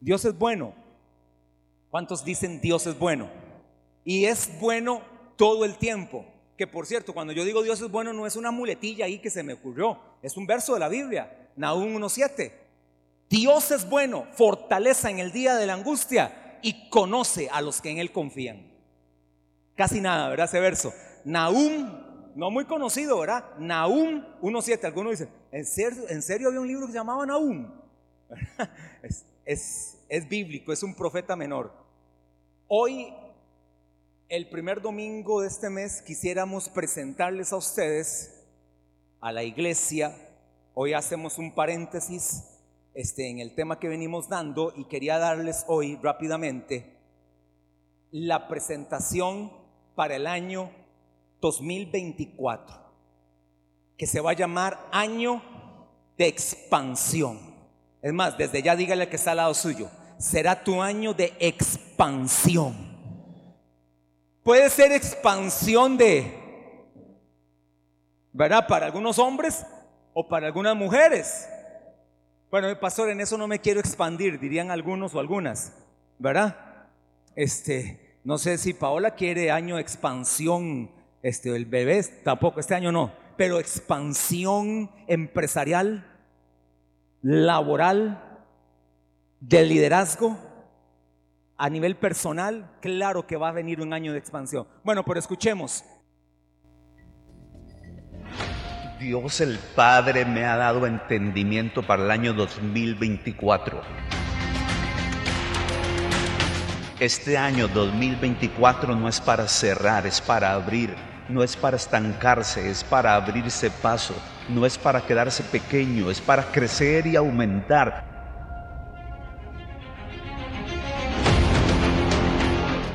Dios es bueno. ¿Cuántos dicen Dios es bueno? Y es bueno todo el tiempo. Que por cierto, cuando yo digo Dios es bueno, no es una muletilla ahí que se me ocurrió. Es un verso de la Biblia, Nahum 1.7. Dios es bueno, fortaleza en el día de la angustia y conoce a los que en Él confían. Casi nada, ¿verdad? Ese verso. Nahum, no muy conocido, ¿verdad? Nahum 1.7. Algunos dicen, ¿en serio, ¿en serio había un libro que se llamaba Nahum? es, bíblico, es un profeta menor. Hoy, el primer domingo de este mes, quisiéramos presentarles a ustedes, a la iglesia, hoy hacemos un paréntesis este, en el tema que venimos dando y quería darles hoy rápidamente la presentación para el año 2024, que se va a llamar año de expansión. Es más, desde ya dígale que está al lado suyo, será tu año de expansión. Puede ser expansión de, ¿verdad? Para algunos hombres o para algunas mujeres. Bueno, pastor, en eso no me quiero expandir, dirían algunos o algunas, ¿verdad? Este, no sé si Paola quiere año expansión, este, el bebé, tampoco, este año no, pero expansión empresarial, laboral, de liderazgo, a nivel personal, claro que va a venir un año de expansión. Bueno, pero escuchemos. Dios el Padre me ha dado entendimiento para el año 2024. Este año 2024 no es para cerrar, es para abrir, no es para estancarse, es para abrirse paso no es para quedarse pequeño, es para crecer y aumentar.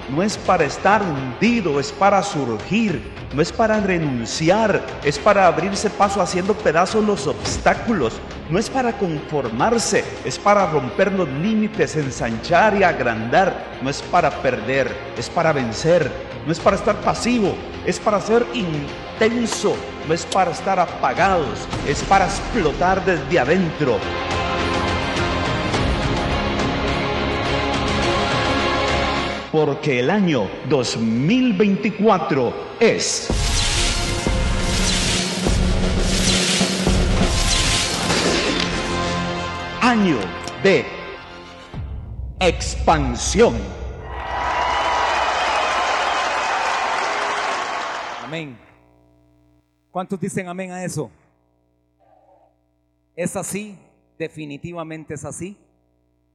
No es para estar hundido, es para surgir, no es para renunciar, es para abrirse paso haciendo pedazos los obstáculos, no es para conformarse, es para romper los límites, ensanchar y agrandar, no es para perder, es para vencer, no es para estar pasivo, es para ser intenso, no es para estar apagados, es para explotar desde adentro. Porque el año 2024 es... Año de expansión. Amén. ¿Cuántos dicen amén a eso? Es así, definitivamente es así.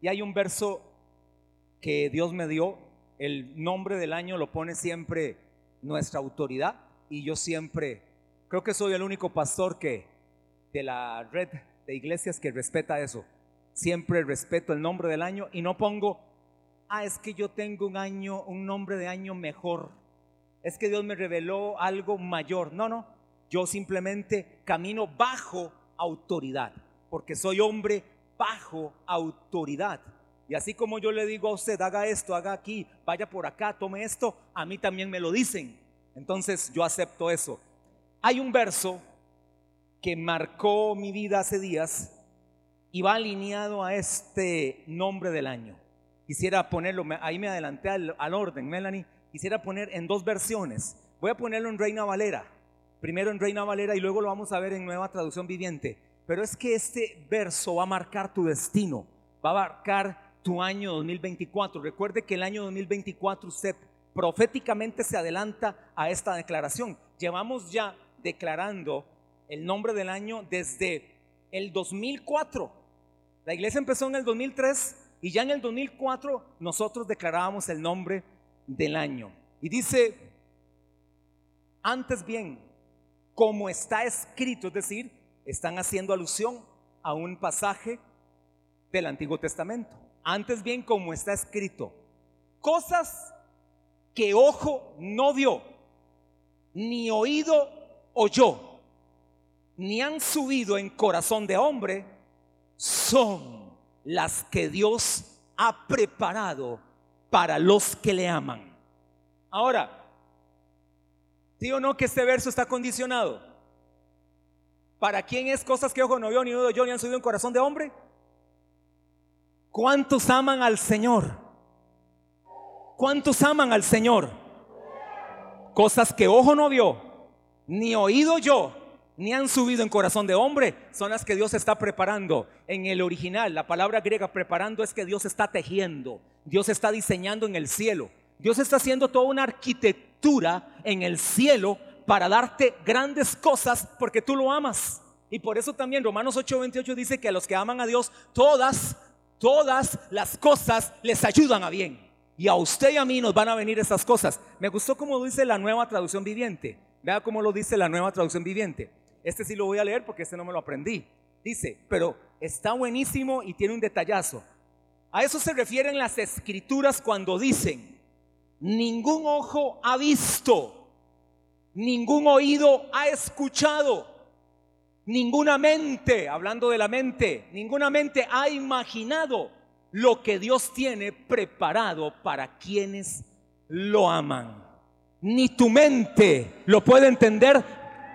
Y hay un verso que Dios me dio, el nombre del año lo pone siempre nuestra autoridad y yo siempre, creo que soy el único pastor que de la red de iglesias que respeta eso. Siempre respeto el nombre del año y no pongo, ah, es que yo tengo un año, un nombre de año mejor. Es que Dios me reveló algo mayor. No, no, yo simplemente camino bajo autoridad, porque soy hombre bajo autoridad. Y así como yo le digo a usted, haga esto, haga aquí, vaya por acá, tome esto, a mí también me lo dicen. Entonces yo acepto eso. Hay un verso que marcó mi vida hace días y va alineado a este nombre del año. Quisiera ponerlo, ahí me adelanté al, al orden, Melanie. Quisiera poner en dos versiones. Voy a ponerlo en Reina Valera primero en Reina Valera y luego lo vamos a ver en Nueva Traducción Viviente. Pero es que este verso va a marcar tu destino, va a marcar tu año 2024. Recuerde que el año 2024 usted proféticamente se adelanta a esta declaración. Llevamos ya declarando el nombre del año desde el 2004. La iglesia empezó en el 2003 y ya en el 2004 nosotros declarábamos el nombre del año. Y dice, antes bien, como está escrito, es decir, están haciendo alusión a un pasaje del Antiguo Testamento. Antes bien, como está escrito, cosas que ojo no vio, ni oído oyó, ni han subido en corazón de hombre, son las que Dios ha preparado para los que le aman. Ahora, ¿Sí o no que este verso está condicionado? ¿Para quién es cosas que ojo no vio, ni oído yo, ni han subido en corazón de hombre? ¿Cuántos aman al Señor? ¿Cuántos aman al Señor? Cosas que ojo no vio, ni oído yo, ni han subido en corazón de hombre, son las que Dios está preparando. En el original, la palabra griega preparando es que Dios está tejiendo, Dios está diseñando en el cielo. Dios está haciendo toda una arquitectura en el cielo para darte grandes cosas porque tú lo amas. Y por eso también Romanos 8:28 dice que a los que aman a Dios, todas, todas las cosas les ayudan a bien. Y a usted y a mí nos van a venir esas cosas. Me gustó como dice la nueva traducción viviente. Vea cómo lo dice la nueva traducción viviente. Este sí lo voy a leer porque este no me lo aprendí. Dice, pero está buenísimo y tiene un detallazo. A eso se refieren las escrituras cuando dicen, ningún ojo ha visto, ningún oído ha escuchado, ninguna mente, hablando de la mente, ninguna mente ha imaginado lo que Dios tiene preparado para quienes lo aman. Ni tu mente lo puede entender,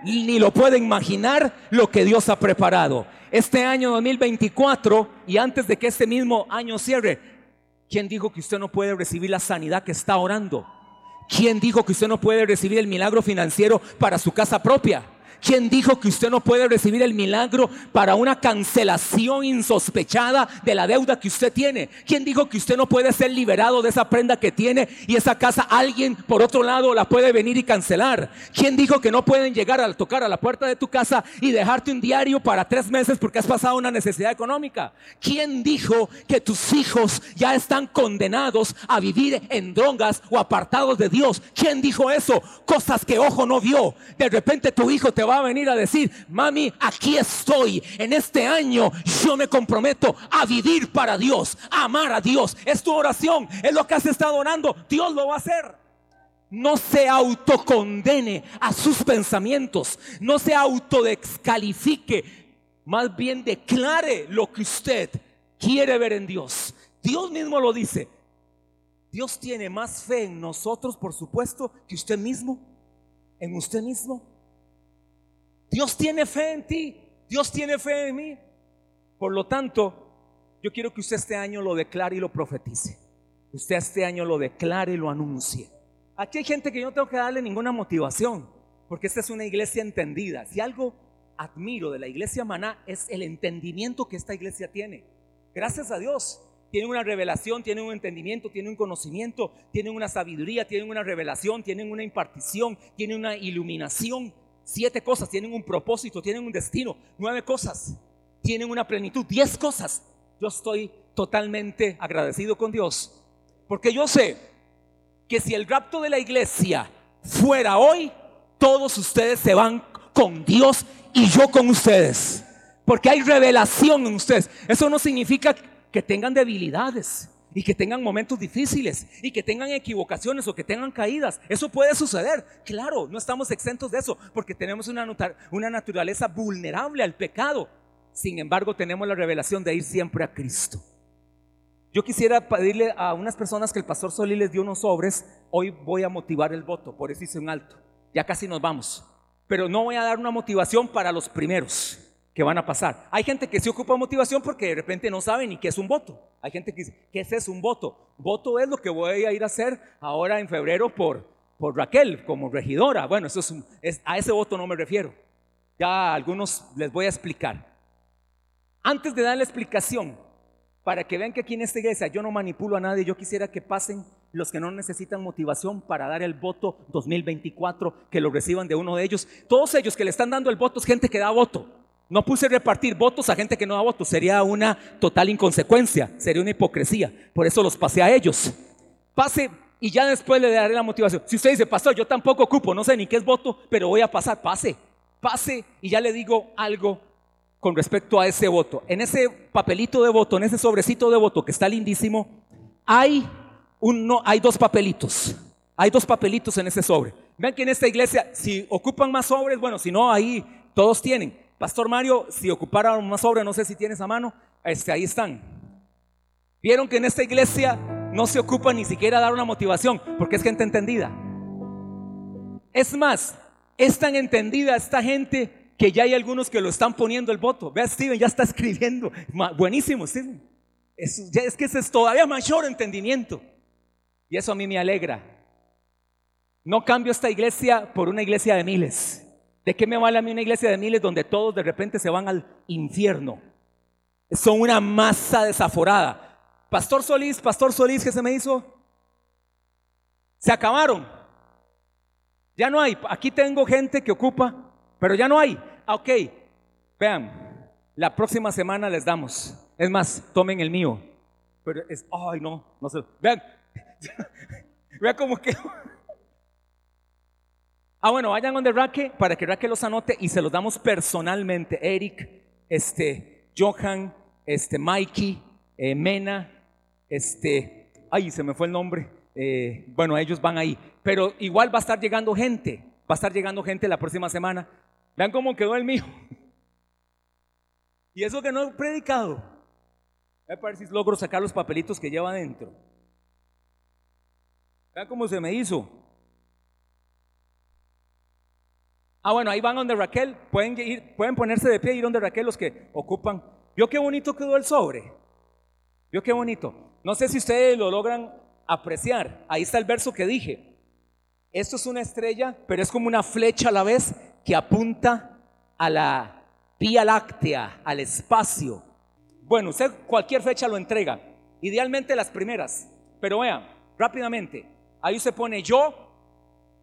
ni lo puede imaginar lo que Dios ha preparado. Este año 2024 y antes de que este mismo año cierre, ¿quién dijo que usted no puede recibir la sanidad que está orando? ¿Quién dijo que usted no puede recibir el milagro financiero para su casa propia? ¿Quién dijo que usted no puede recibir el milagro para una cancelación insospechada de la deuda que usted tiene? ¿Quién dijo que usted no puede ser liberado de esa prenda que tiene y esa casa alguien por otro lado la puede venir y cancelar? ¿Quién dijo que no pueden llegar a tocar a la puerta de tu casa y dejarte un diario para tres meses porque has pasado una necesidad económica? ¿Quién dijo que tus hijos ya están condenados a vivir en drongas o apartados de Dios? ¿Quién dijo eso? Cosas que ojo no vio. De repente tu hijo te va a venir a decir, mami, aquí estoy. En este año yo me comprometo a vivir para Dios, a amar a Dios. Es tu oración, es lo que has estado orando. Dios lo va a hacer. No se autocondene a sus pensamientos, no se autodescalifique, más bien declare lo que usted quiere ver en Dios. Dios mismo lo dice. Dios tiene más fe en nosotros, por supuesto, que usted mismo, en usted mismo. Dios tiene fe en ti, Dios tiene fe en mí. Por lo tanto, yo quiero que usted este año lo declare y lo profetice. Usted este año lo declare y lo anuncie. Aquí hay gente que yo no tengo que darle ninguna motivación, porque esta es una iglesia entendida. Si algo admiro de la iglesia Maná es el entendimiento que esta iglesia tiene. Gracias a Dios. Tienen una revelación, tienen un entendimiento, tienen un conocimiento, tienen una sabiduría, tienen una revelación, tienen una impartición, tienen una iluminación Siete cosas tienen un propósito, tienen un destino. Nueve cosas tienen una plenitud. Diez cosas. Yo estoy totalmente agradecido con Dios. Porque yo sé que si el rapto de la iglesia fuera hoy, todos ustedes se van con Dios y yo con ustedes. Porque hay revelación en ustedes. Eso no significa que tengan debilidades y que tengan momentos difíciles y que tengan equivocaciones o que tengan caídas. Eso puede suceder. Claro, no estamos exentos de eso porque tenemos una, una naturaleza vulnerable al pecado. Sin embargo, tenemos la revelación de ir siempre a Cristo. Yo quisiera pedirle a unas personas que el pastor Solí les dio unos sobres, hoy voy a motivar el voto, por eso hice un alto. Ya casi nos vamos. Pero no voy a dar una motivación para los primeros que van a pasar. Hay gente que se ocupa motivación porque de repente no sabe ni qué es un voto. Hay gente que dice, ¿qué es un voto? Voto es lo que voy a ir a hacer ahora en febrero por, por Raquel como regidora. Bueno, eso es, a ese voto no me refiero. Ya algunos les voy a explicar. Antes de dar la explicación, para que vean que aquí en esta iglesia yo no manipulo a nadie, yo quisiera que pasen los que no necesitan motivación para dar el voto 2024, que lo reciban de uno de ellos. Todos ellos que le están dando el voto es gente que da voto. No puse repartir votos a gente que no da votos, sería una total inconsecuencia, sería una hipocresía. Por eso los pasé a ellos. Pase y ya después le daré la motivación. Si usted dice, pastor, yo tampoco ocupo, no sé ni qué es voto, pero voy a pasar, pase, pase y ya le digo algo con respecto a ese voto. En ese papelito de voto, en ese sobrecito de voto que está lindísimo, hay, uno, hay dos papelitos. Hay dos papelitos en ese sobre. Vean que en esta iglesia, si ocupan más sobres, bueno, si no, ahí todos tienen. Pastor Mario, si ocupara más obra, no sé si tienes a mano, este, ahí están. Vieron que en esta iglesia no se ocupa ni siquiera dar una motivación, porque es gente entendida. Es más, es tan entendida esta gente que ya hay algunos que lo están poniendo el voto. Vea, Steven ya está escribiendo. Buenísimo, Steven. Es que ese es todavía mayor entendimiento. Y eso a mí me alegra. No cambio esta iglesia por una iglesia de miles. ¿De qué me vale a mí una iglesia de miles donde todos de repente se van al infierno? Son una masa desaforada. Pastor Solís, Pastor Solís, ¿qué se me hizo? Se acabaron. Ya no hay. Aquí tengo gente que ocupa, pero ya no hay. Ah, ok, vean, la próxima semana les damos. Es más, tomen el mío. Pero es, ay, no, no sé. Vean, vean cómo que. Ah, bueno, vayan donde Raque para que Raque los anote y se los damos personalmente. Eric, este, Johan, este, Mikey, eh, Mena, este, ay, se me fue el nombre. Eh, bueno, ellos van ahí. Pero igual va a estar llegando gente. Va a estar llegando gente la próxima semana. Vean cómo quedó el mío. Y eso que no he predicado. A ver si logro sacar los papelitos que lleva adentro. Vean cómo se me hizo. Ah, bueno, ahí van donde Raquel. Pueden, ir, pueden ponerse de pie y ir donde Raquel los que ocupan. ¿Vio qué bonito quedó el sobre? ¿Vio qué bonito? No sé si ustedes lo logran apreciar. Ahí está el verso que dije. Esto es una estrella, pero es como una flecha a la vez que apunta a la Vía Láctea, al espacio. Bueno, usted cualquier fecha lo entrega, idealmente las primeras, pero vean, rápidamente, ahí se pone yo,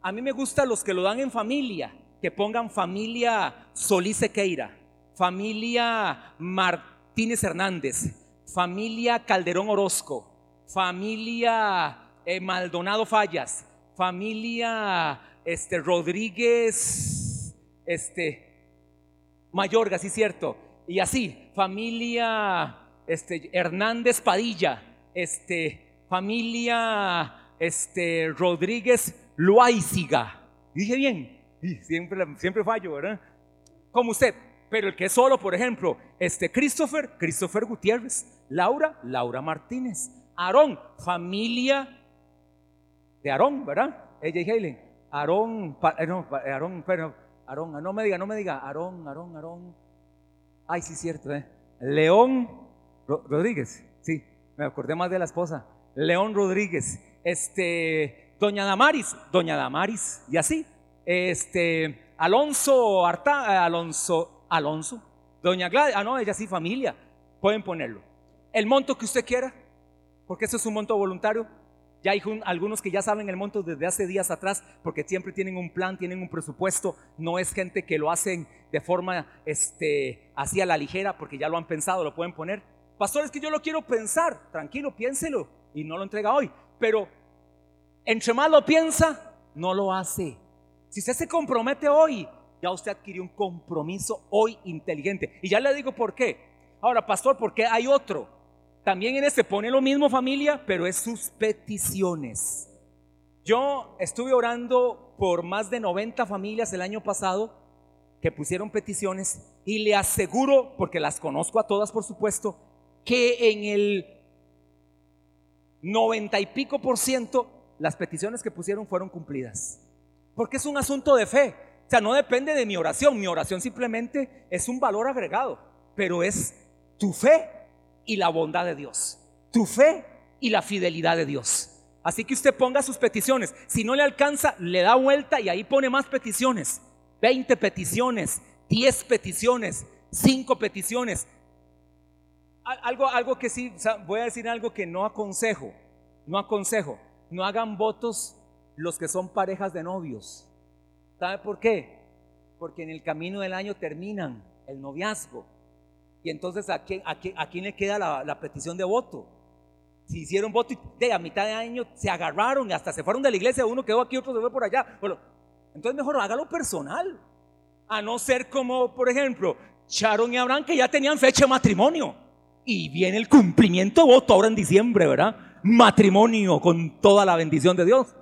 a mí me gusta los que lo dan en familia, que pongan familia Solís Sequeira, familia Martínez Hernández, familia Calderón Orozco, familia eh, Maldonado Fallas, familia este, Rodríguez, este, Mayorga, sí cierto, y así, familia este, Hernández Padilla, este, familia este, Rodríguez Loaiziga. Dije bien, siempre, siempre fallo, ¿verdad? Como usted, pero el que es solo, por ejemplo, este Christopher, Christopher Gutiérrez, Laura, Laura Martínez, Aarón, familia de Aarón, ¿verdad? Ella y Helen. Aarón, eh, no, Aarón, pero Aarón, no me diga, no me diga, Aarón, Aarón, Aarón. Ay, sí, cierto, ¿eh? León Rodríguez, sí, me acordé más de la esposa. León Rodríguez, este, Doña Damaris, Doña Damaris, y así. Este, Alonso Arta, Alonso, Alonso, Doña Gladys, ah, no, ella sí, familia, pueden ponerlo. El monto que usted quiera, porque eso es un monto voluntario. Ya hay algunos que ya saben el monto desde hace días atrás, porque siempre tienen un plan, tienen un presupuesto. No es gente que lo hacen de forma este, así a la ligera, porque ya lo han pensado, lo pueden poner. Pastor, es que yo lo quiero pensar. Tranquilo, piénselo y no lo entrega hoy. Pero entre más lo piensa, no lo hace. Si usted se compromete hoy, ya usted adquirió un compromiso hoy inteligente. Y ya le digo por qué. Ahora, pastor, ¿por qué hay otro? También en este pone lo mismo familia, pero es sus peticiones. Yo estuve orando por más de 90 familias el año pasado que pusieron peticiones y le aseguro, porque las conozco a todas por supuesto, que en el 90 y pico por ciento las peticiones que pusieron fueron cumplidas. Porque es un asunto de fe. O sea, no depende de mi oración. Mi oración simplemente es un valor agregado, pero es tu fe y la bondad de Dios, tu fe y la fidelidad de Dios. Así que usted ponga sus peticiones. Si no le alcanza, le da vuelta y ahí pone más peticiones. 20 peticiones, 10 peticiones, 5 peticiones. Algo, algo que sí, voy a decir algo que no aconsejo, no aconsejo. No hagan votos los que son parejas de novios. ¿Sabe por qué? Porque en el camino del año terminan el noviazgo y entonces, ¿a quién, le queda la, petición de voto? Si hicieron voto y de a mitad de año se agarraron y hasta se fueron de la iglesia, uno quedó aquí, otro se fue por allá. Entonces mejor hágalo personal. A no ser como, por ejemplo, Sharon y Abraham que ya tenían fecha de matrimonio. Y viene el cumplimiento de voto ahora en diciembre, ¿verdad? Matrimonio con toda la bendición de Dios.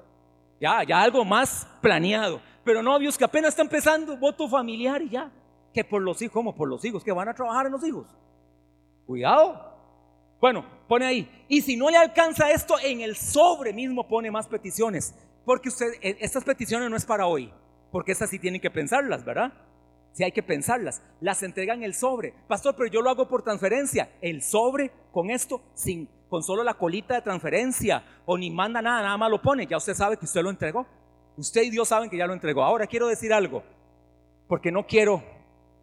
Ya, ya algo más planeado. Pero novios que apenas están empezando, voto familiar y ya que por los hijos, como por los hijos, que van a trabajar en los hijos. Cuidado. Bueno, pone ahí. Y si no le alcanza esto, en el sobre mismo pone más peticiones. Porque usted, e, estas peticiones no es para hoy. Porque estas sí tienen que pensarlas, ¿verdad? Si hay que pensarlas, las entregan el sobre. Pastor, pero yo lo hago por transferencia. El sobre con esto, sin, con solo la colita de transferencia, o ni manda nada, nada más lo pone. Ya usted sabe que usted lo entregó. Usted y Dios saben que ya lo entregó. Ahora quiero decir algo, porque no quiero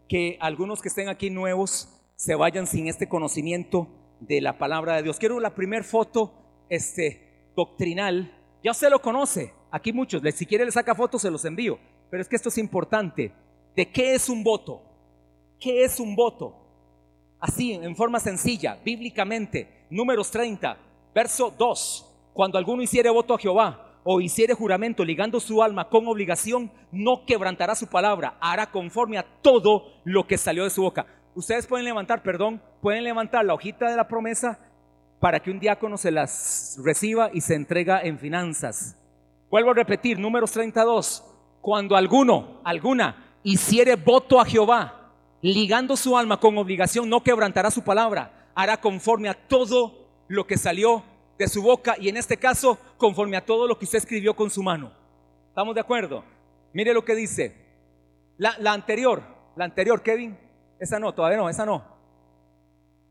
que algunos que estén aquí nuevos se vayan sin este conocimiento de la palabra de Dios. Quiero la primera foto este, doctrinal. Ya usted lo conoce. Aquí muchos, si quiere le saca fotos, se los envío. Pero es que esto es importante. ¿De qué es un voto? ¿Qué es un voto? Así, en forma sencilla, bíblicamente, números 30, verso 2. Cuando alguno hiciere voto a Jehová o hiciere juramento ligando su alma con obligación, no quebrantará su palabra, hará conforme a todo lo que salió de su boca. Ustedes pueden levantar, perdón, pueden levantar la hojita de la promesa para que un diácono se las reciba y se entrega en finanzas. Vuelvo a repetir, números 32. Cuando alguno, alguna, hiciere voto a Jehová, ligando su alma con obligación, no quebrantará su palabra, hará conforme a todo lo que salió de su boca y en este caso conforme a todo lo que usted escribió con su mano. ¿Estamos de acuerdo? Mire lo que dice. La, anterior, la anterior, Kevin, esa no, todavía no, esa no.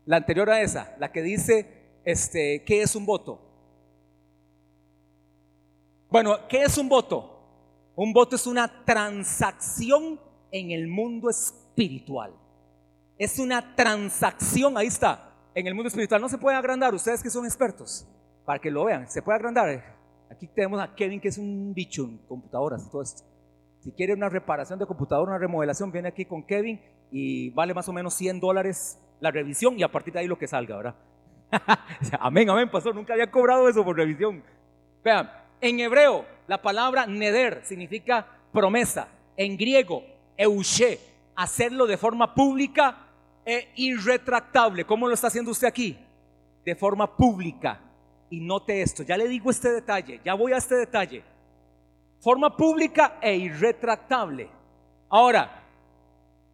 La anterior a esa, la que dice, este, ¿qué es un voto? Bueno, ¿qué es un voto? Un voto es una transacción en el mundo espiritual. Es una transacción, ahí está, en el mundo espiritual. No se puede agrandar, ustedes que son expertos, para que lo vean, se puede agrandar. Aquí tenemos a Kevin, que es un bicho en computadoras y todo esto. Si quiere una reparación de computadora, una remodelación, viene aquí con Kevin y vale más o menos 100 dólares la revisión y a partir de ahí lo que salga, ¿verdad? amén, amén, pastor, nunca había cobrado eso por revisión. Vean, en hebreo, la palabra neder significa promesa. En griego, euche, hacerlo de forma pública e irretractable. ¿Cómo lo está haciendo usted aquí? De forma pública. Y note esto, ya le digo este detalle, ya voy a este detalle. Forma pública e irretractable. Ahora,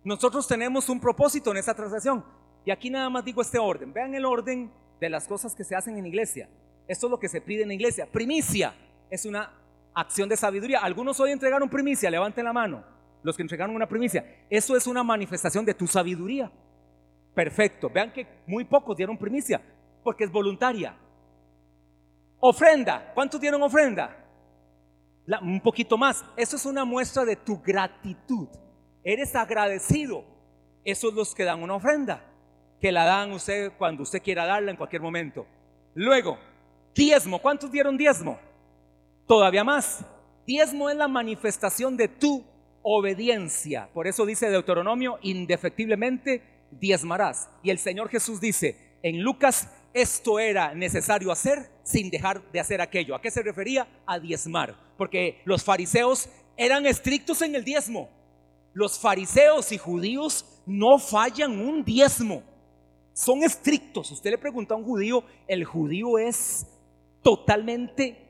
nosotros tenemos un propósito en esta transacción. Y aquí nada más digo este orden. Vean el orden de las cosas que se hacen en iglesia. Esto es lo que se pide en iglesia. Primicia es una acción de sabiduría. Algunos hoy entregaron primicia, levanten la mano. Los que entregaron una primicia. Eso es una manifestación de tu sabiduría. Perfecto. Vean que muy pocos dieron primicia porque es voluntaria. Ofrenda. ¿Cuántos dieron ofrenda? un poquito más. Eso es una muestra de tu gratitud. Eres agradecido. Esos los que dan una ofrenda. Que la dan usted cuando usted quiera darla en cualquier momento. Luego, diezmo. ¿Cuántos dieron diezmo? Todavía más, diezmo es la manifestación de tu obediencia. Por eso dice Deuteronomio, indefectiblemente diezmarás. Y el Señor Jesús dice en Lucas, esto era necesario hacer sin dejar de hacer aquello. ¿A qué se refería? A diezmar. Porque los fariseos eran estrictos en el diezmo. Los fariseos y judíos no fallan un diezmo. Son estrictos. Usted le pregunta a un judío, el judío es totalmente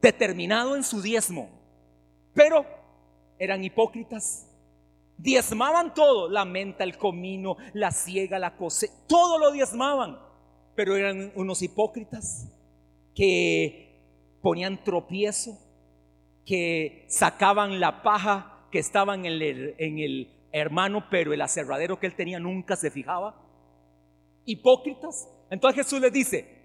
determinado en su diezmo, pero eran hipócritas. Diezmaban todo, la menta, el comino, la ciega, la cosecha, todo lo diezmaban, pero eran unos hipócritas que ponían tropiezo, que sacaban la paja que estaba en el, en el hermano, pero el aserradero que él tenía nunca se fijaba. Hipócritas. Entonces Jesús les dice,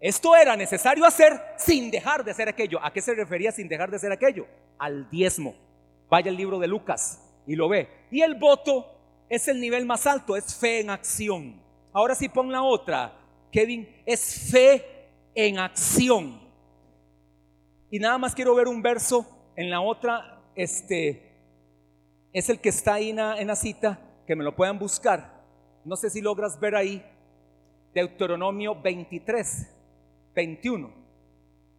esto era necesario hacer sin dejar de hacer aquello. ¿A qué se refería sin dejar de hacer aquello? Al diezmo. Vaya al libro de Lucas y lo ve. Y el voto es el nivel más alto, es fe en acción. Ahora sí pon la otra, Kevin, es fe en acción. Y nada más quiero ver un verso en la otra, este, es el que está ahí en la, en la cita, que me lo puedan buscar. No sé si logras ver ahí, Deuteronomio 23. 21.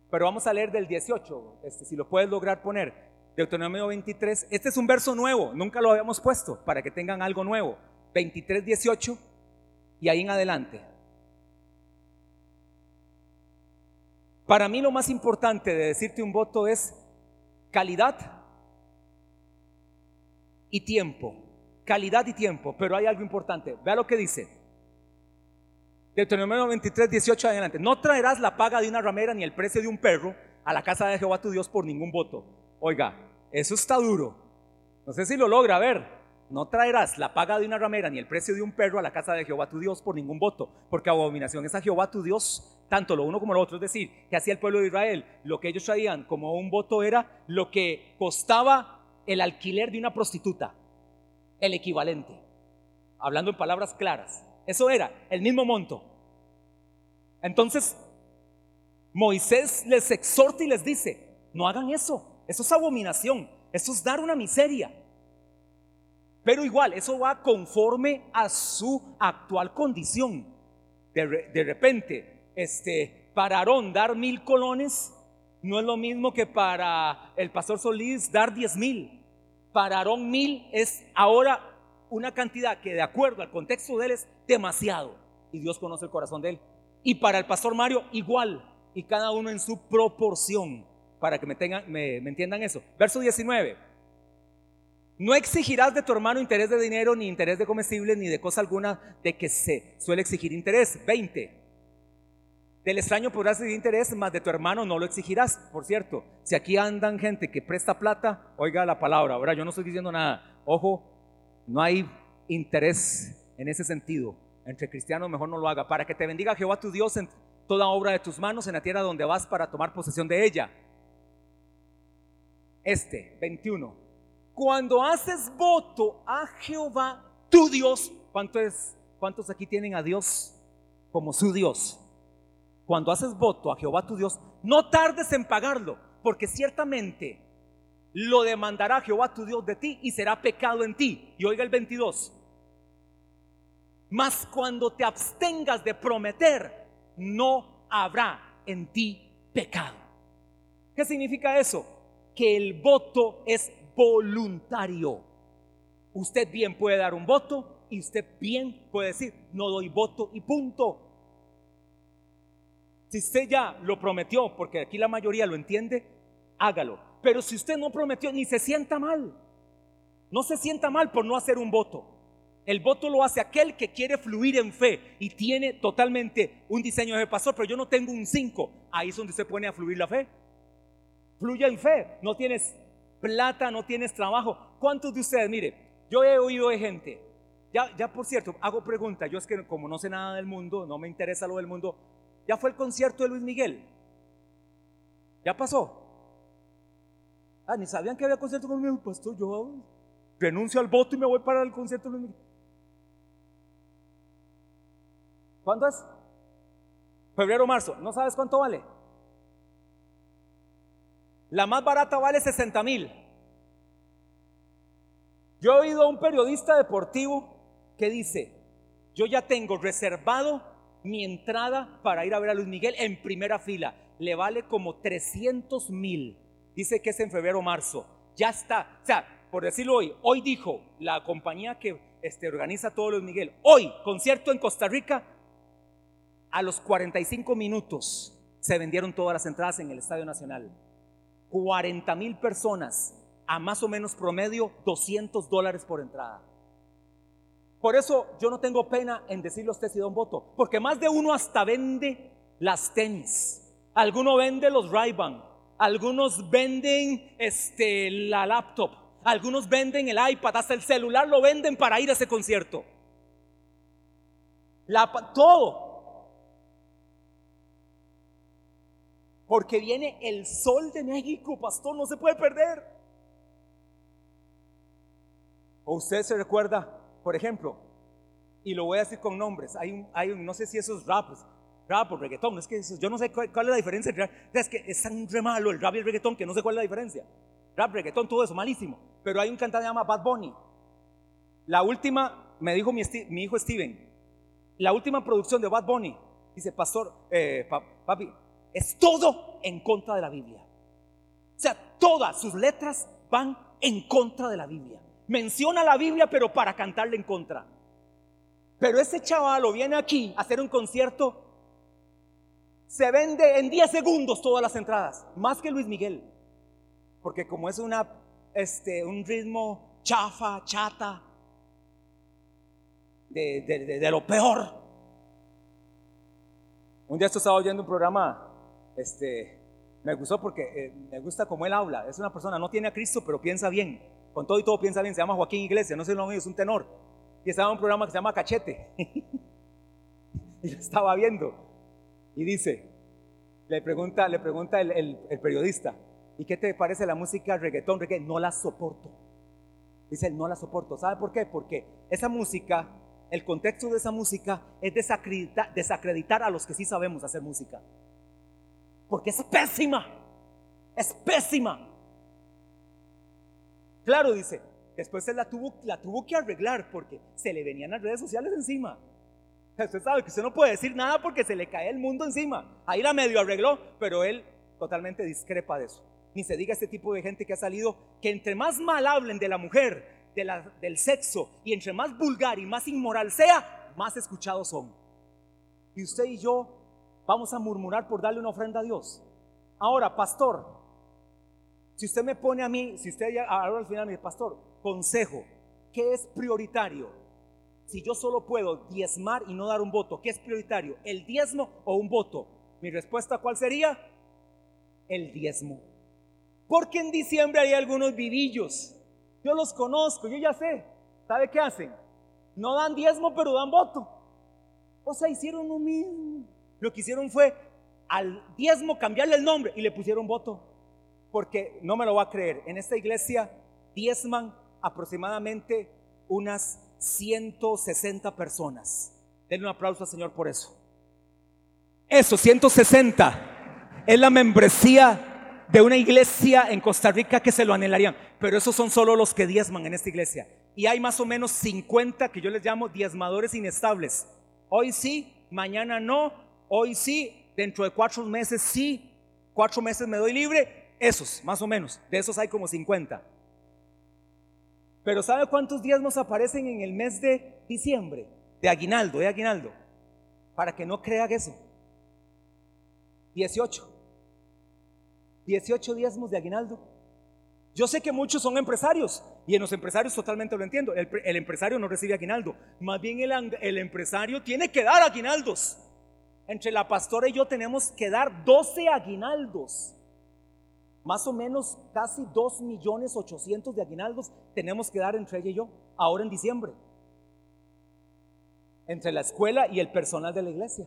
Pero vamos a leer del 18, este, si lo puedes lograr poner. Deuteronomio 23. Este es un verso nuevo, nunca lo habíamos puesto para que tengan algo nuevo. 23, 18 y ahí en adelante. Para mí lo más importante de decirte un voto es calidad y tiempo. Calidad y tiempo, pero hay algo importante. Vea lo que dice. Deuteronomio 23, 18 adelante. No traerás la paga de una ramera ni el precio de un perro a la casa de Jehová tu Dios por ningún voto. Oiga, eso está duro. No sé si lo logra ver. no traerás la paga de una ramera ni el precio de un perro a la casa de Jehová tu Dios por ningún voto, porque abominación es a Jehová tu Dios, tanto lo uno como lo otro. Es decir, que hacía el pueblo de Israel, lo que ellos traían como un voto era lo que costaba el alquiler de una prostituta, el equivalente, hablando en palabras claras. Eso era el mismo monto. Entonces, Moisés les exhorta y les dice, no hagan eso, eso es abominación, eso es dar una miseria. Pero igual, eso va conforme a su actual condición. De, repente, este, para Aarón dar mil colones no es lo mismo que para el pastor Solís dar diez mil. Para Aarón mil es ahora una cantidad que de acuerdo al contexto de él es demasiado. Y Dios conoce el corazón de él. Y para el pastor Mario igual. Y cada uno en su proporción. Para que me, tengan, me, entiendan eso. Verso 19. No exigirás de tu hermano interés de dinero, ni interés de comestibles, ni de cosa alguna de que se suele exigir interés. 20. Del extraño podrás exigir interés, mas de tu hermano no lo exigirás. Por cierto, si aquí andan gente que presta plata, oiga la palabra. Ahora, yo no estoy diciendo nada. Ojo, no hay interés en ese sentido. Entre cristianos mejor no lo haga. Para que te bendiga Jehová tu Dios en toda obra de tus manos en la tierra donde vas para tomar posesión de ella. Este, 21 cuando haces voto a Jehová, tu Dios, ¿cuántos, aquí tienen a Dios como su Dios? Cuando haces voto a Jehová tu Dios, no tardes en pagarlo, porque ciertamente lo demandará Jehová tu Dios de ti y será pecado en ti. Y oiga el 22. Mas cuando te abstengas de prometer, no habrá en ti pecado. ¿Qué significa eso? Que el voto es voluntario. Usted bien puede dar un voto y usted bien puede decir, no doy voto y punto. Si usted ya lo prometió, porque aquí la mayoría lo entiende, hágalo. Pero si usted no prometió, ni se sienta mal. No se sienta mal por no hacer un voto. El voto lo hace aquel que quiere fluir en fe y tiene totalmente un diseño de pastor, pero yo no tengo un 5. Ahí es donde se pone a fluir la fe. Fluye en fe. No tienes plata, no tienes trabajo. ¿Cuántos de ustedes, mire, yo he oído de gente, ya, ya por cierto, hago pregunta, yo es que como no sé nada del mundo, no me interesa lo del mundo, ya fue el concierto de Luis Miguel. Ya pasó. Ah, ni sabían que había concierto con mi pastor, yo renuncio al voto y me voy para el concierto de Luis Miguel. ¿Cuándo es? Febrero, marzo. ¿No sabes cuánto vale? La más barata vale 60 mil. Yo he oído a un periodista deportivo que dice, yo ya tengo reservado mi entrada para ir a ver a Luis Miguel en primera fila. Le vale como 300 mil. Dice que es en febrero o marzo. Ya está. O sea, por decirlo hoy, hoy dijo la compañía que este, organiza todo Luis Miguel, hoy, concierto en Costa Rica, a los 45 minutos se vendieron todas las entradas en el Estadio Nacional. 40 mil personas a más o menos promedio 200 dólares por entrada. Por eso yo no tengo pena en decirle a usted si da un voto, porque más de uno hasta vende las tenis, alguno vende los ray algunos venden este, la laptop, algunos venden el iPad, hasta el celular lo venden para ir a ese concierto. Todo, Porque viene el sol de México, pastor, no se puede perder. O usted se recuerda, por ejemplo, y lo voy a decir con nombres, hay un, hay no sé si esos raps, rap o reggaetón, es que yo no sé cuál, es la diferencia, es que es tan re malo el rap y el reggaetón que no sé cuál es la diferencia. Rap, reggaetón, todo eso, malísimo. Pero hay un cantante que se llama Bad Bunny. La última, me dijo mi, mi hijo Steven, la última producción de Bad Bunny, dice, pastor, eh, papi, es todo en contra de la Biblia. O sea, todas sus letras van en contra de la Biblia. Menciona la Biblia, pero para cantarle en contra. Pero ese chaval viene aquí a hacer un concierto, se vende en 10 segundos todas las entradas, más que Luis Miguel. Porque como es una, este, un ritmo chafa, chata, de, de lo peor. Un día estaba oyendo un programa este, me gustó porque eh, me gusta como él habla. Es una persona, no tiene a Cristo, pero piensa bien. con todo y todo piensa bien, se llama Joaquín Iglesias, no sé lo es un tenor. Y estaba en un programa que se llama Cachete. y lo estaba viendo. Y dice, le pregunta, le pregunta el, periodista, ¿y qué te parece la música reggaetón? Reggae? No la soporto. Dice, no la soporto. ¿Sabe por qué? Porque esa música, el contexto de esa música es desacreditar a los que sí sabemos hacer música. Porque es pésima. Es pésima. Claro, dice, después se la tuvo, que arreglar porque se le venían las redes sociales encima. Usted sabe que usted no puede decir nada porque se le cae el mundo encima. Ahí la medio arregló, pero él totalmente discrepa de eso. Ni se diga este tipo de gente que ha salido que entre más mal hablen de la mujer, del sexo, y entre más vulgar y más inmoral sea, más escuchados son. Y usted y yo vamos a murmurar por darle una ofrenda a Dios. Ahora, pastor, si usted me pone a mí, si usted ahora al final me dice, pastor, consejo, ¿qué es prioritario? si yo solo puedo diezmar y no dar un voto, ¿qué es prioritario? ¿El diezmo o un voto? Mi respuesta cuál sería? El diezmo. Porque en diciembre hay algunos vivillos. Yo los conozco, yo ya sé. ¿Sabe qué hacen? No dan diezmo, pero dan voto. O sea, hicieron lo mismo. Lo que hicieron fue al diezmo cambiarle el nombre y le pusieron voto. Porque no me lo va a creer. En esta iglesia diezman aproximadamente unas 160 personas. Denle un aplauso al Señor por eso. Eso, 160. Es la membresía de una iglesia en Costa Rica que se lo anhelarían. Pero esos son solo los que diezman en esta iglesia. Y hay más o menos 50 que yo les llamo diezmadores inestables. Hoy sí, mañana no. Hoy sí, dentro de cuatro meses sí. Cuatro meses me doy libre. Esos, más o menos. De esos hay como 50. Pero ¿sabe cuántos nos aparecen en el mes de diciembre? De aguinaldo, de aguinaldo. Para que no crean eso. 18. 18 diezmos de aguinaldo. Yo sé que muchos son empresarios y en los empresarios totalmente lo entiendo. El, empresario no recibe aguinaldo. Más bien el empresario tiene que dar aguinaldos. Entre la pastora y yo tenemos que dar 12 aguinaldos más o menos casi 2 millones 800 de aguinaldos tenemos que dar entre ella y yo, ahora en diciembre. Entre la escuela y el personal de la iglesia.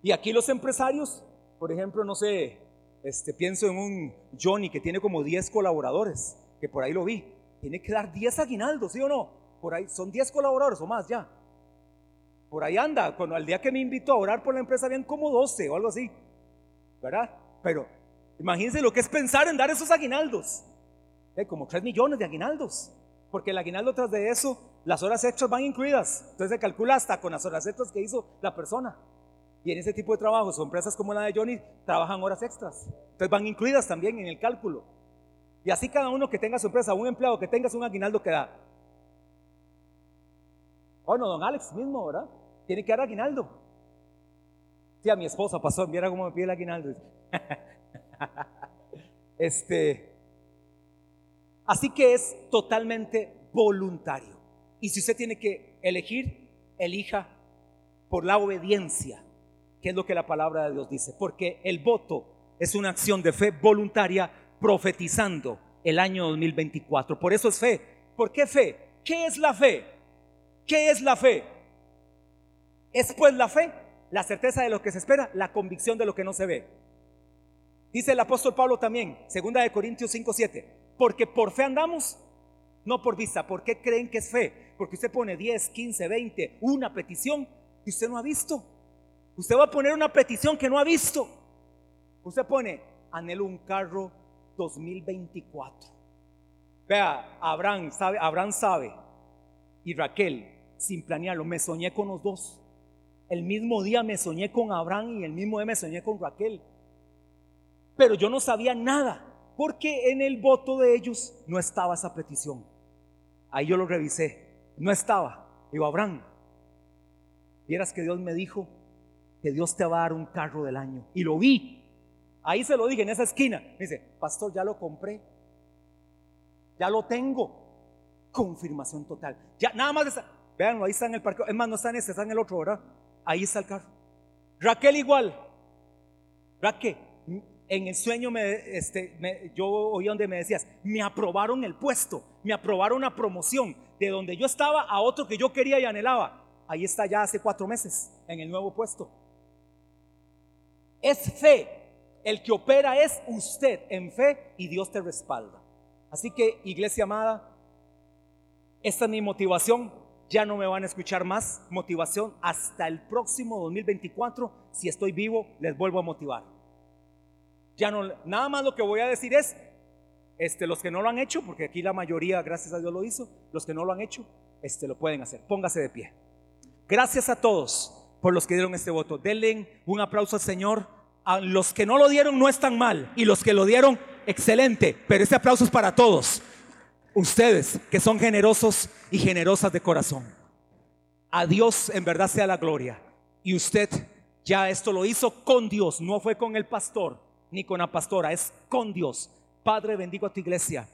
Y aquí los empresarios, por ejemplo, no sé, este, pienso en un Johnny que tiene como 10 colaboradores, que por ahí lo vi, tiene que dar 10 aguinaldos, ¿sí o no? Por ahí son 10 colaboradores o más ya. Por ahí anda, cuando al día que me invitó a orar por la empresa habían como 12 o algo así, ¿verdad? Pero Imagínense lo que es pensar en dar esos aguinaldos. Eh, como 3 millones de aguinaldos. Porque el aguinaldo tras de eso, las horas extras van incluidas. Entonces se calcula hasta con las horas extras que hizo la persona. Y en ese tipo de trabajos, empresas como la de Johnny, trabajan horas extras. Entonces van incluidas también en el cálculo. Y así cada uno que tenga su empresa, un empleado que tenga un aguinaldo que da. Bueno, don Alex mismo, ¿verdad? Tiene que dar aguinaldo. Sí, a mi esposa pasó, mira cómo me pide el aguinaldo. este, así que es totalmente voluntario. Y si usted tiene que elegir, elija por la obediencia, que es lo que la palabra de Dios dice. Porque el voto es una acción de fe voluntaria profetizando el año 2024. Por eso es fe. ¿Por qué fe? ¿Qué es la fe? ¿Qué es la fe? Es pues la fe, la certeza de lo que se espera, la convicción de lo que no se ve. Dice el apóstol Pablo también, segunda de Corintios 5, 7, porque por fe andamos, no por vista. ¿Por qué creen que es fe? Porque usted pone 10, 15, 20, una petición que usted no ha visto. Usted va a poner una petición que no ha visto. Usted pone, anhelo un carro 2024. Vea, Abraham sabe, Abraham sabe, y Raquel, sin planearlo, me soñé con los dos. El mismo día me soñé con Abraham y el mismo día me soñé con Raquel. Pero yo no sabía nada, porque en el voto de ellos no estaba esa petición. Ahí yo lo revisé, no estaba. Digo, Abraham, vieras que Dios me dijo que Dios te va a dar un carro del año. Y lo vi. Ahí se lo dije en esa esquina. Me dice, pastor, ya lo compré. Ya lo tengo. Confirmación total. Ya nada más. Está, vean, ahí está en el parque. Es más, no está en este, está en el otro, ¿verdad? Ahí está el carro. Raquel igual. Raquel, en el sueño me, este, yo oí donde me decías, me aprobaron el puesto, me aprobaron una promoción de donde yo estaba a otro que yo quería y anhelaba. Ahí está ya hace cuatro meses en el nuevo puesto. Es fe. El que opera es usted en fe y Dios te respalda. Así que, iglesia amada, esta es mi motivación. Ya no me van a escuchar más motivación hasta el próximo 2024. Si estoy vivo, les vuelvo a motivar. Ya no, nada más lo que voy a decir es, este, los que no lo han hecho, porque aquí la mayoría, gracias a Dios, lo hizo. Los que no lo han hecho, este, lo pueden hacer. Póngase de pie. Gracias a todos por los que dieron este voto. Denle un aplauso al Señor. A los que no lo dieron no están mal. Y los que lo dieron, excelente. Pero este aplauso es para todos. Ustedes que son generosos y generosas de corazón. A Dios en verdad sea la gloria. Y usted ya esto lo hizo con Dios. No fue con el pastor ni con la pastora. Es con Dios. Padre, bendigo a tu iglesia.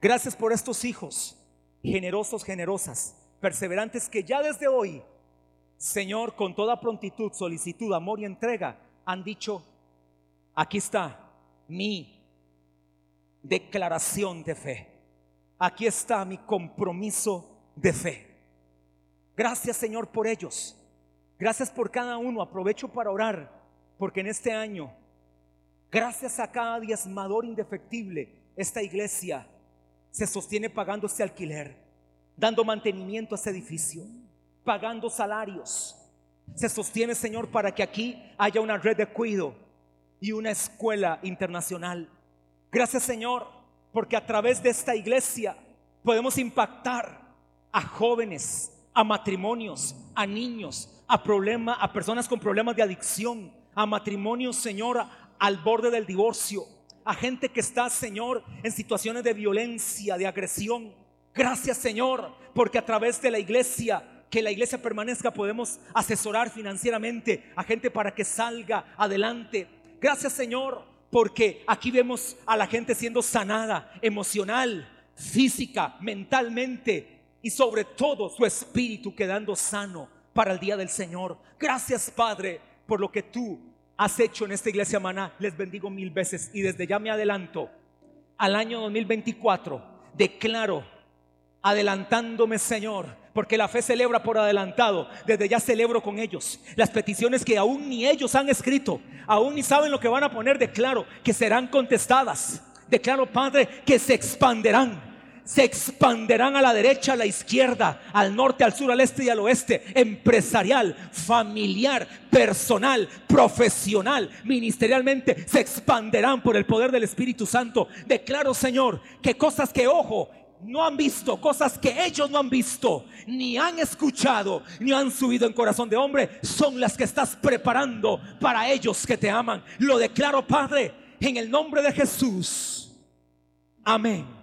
Gracias por estos hijos, generosos, generosas, perseverantes que ya desde hoy, Señor, con toda prontitud, solicitud, amor y entrega, han dicho, aquí está mi declaración de fe. Aquí está mi compromiso de fe. Gracias Señor por ellos. Gracias por cada uno. Aprovecho para orar, porque en este año Gracias a cada diezmador indefectible, esta iglesia se sostiene pagando este alquiler, dando mantenimiento a este edificio, pagando salarios. Se sostiene, Señor, para que aquí haya una red de cuido y una escuela internacional. Gracias, Señor, porque a través de esta iglesia podemos impactar a jóvenes, a matrimonios, a niños, a problemas, a personas con problemas de adicción, a matrimonios, Señor, al borde del divorcio, a gente que está, Señor, en situaciones de violencia, de agresión. Gracias, Señor, porque a través de la iglesia, que la iglesia permanezca, podemos asesorar financieramente a gente para que salga adelante. Gracias, Señor, porque aquí vemos a la gente siendo sanada emocional, física, mentalmente y sobre todo su espíritu quedando sano para el día del Señor. Gracias, Padre, por lo que tú has hecho en esta iglesia maná, les bendigo mil veces y desde ya me adelanto al año 2024, declaro, adelantándome Señor, porque la fe celebra por adelantado, desde ya celebro con ellos las peticiones que aún ni ellos han escrito, aún ni saben lo que van a poner, declaro que serán contestadas, declaro Padre que se expanderán. Se expanderán a la derecha, a la izquierda, al norte, al sur, al este y al oeste, empresarial, familiar, personal, profesional, ministerialmente, se expanderán por el poder del Espíritu Santo. Declaro, Señor, que cosas que ojo no han visto, cosas que ellos no han visto, ni han escuchado, ni han subido en corazón de hombre, son las que estás preparando para ellos que te aman. Lo declaro, Padre, en el nombre de Jesús. Amén.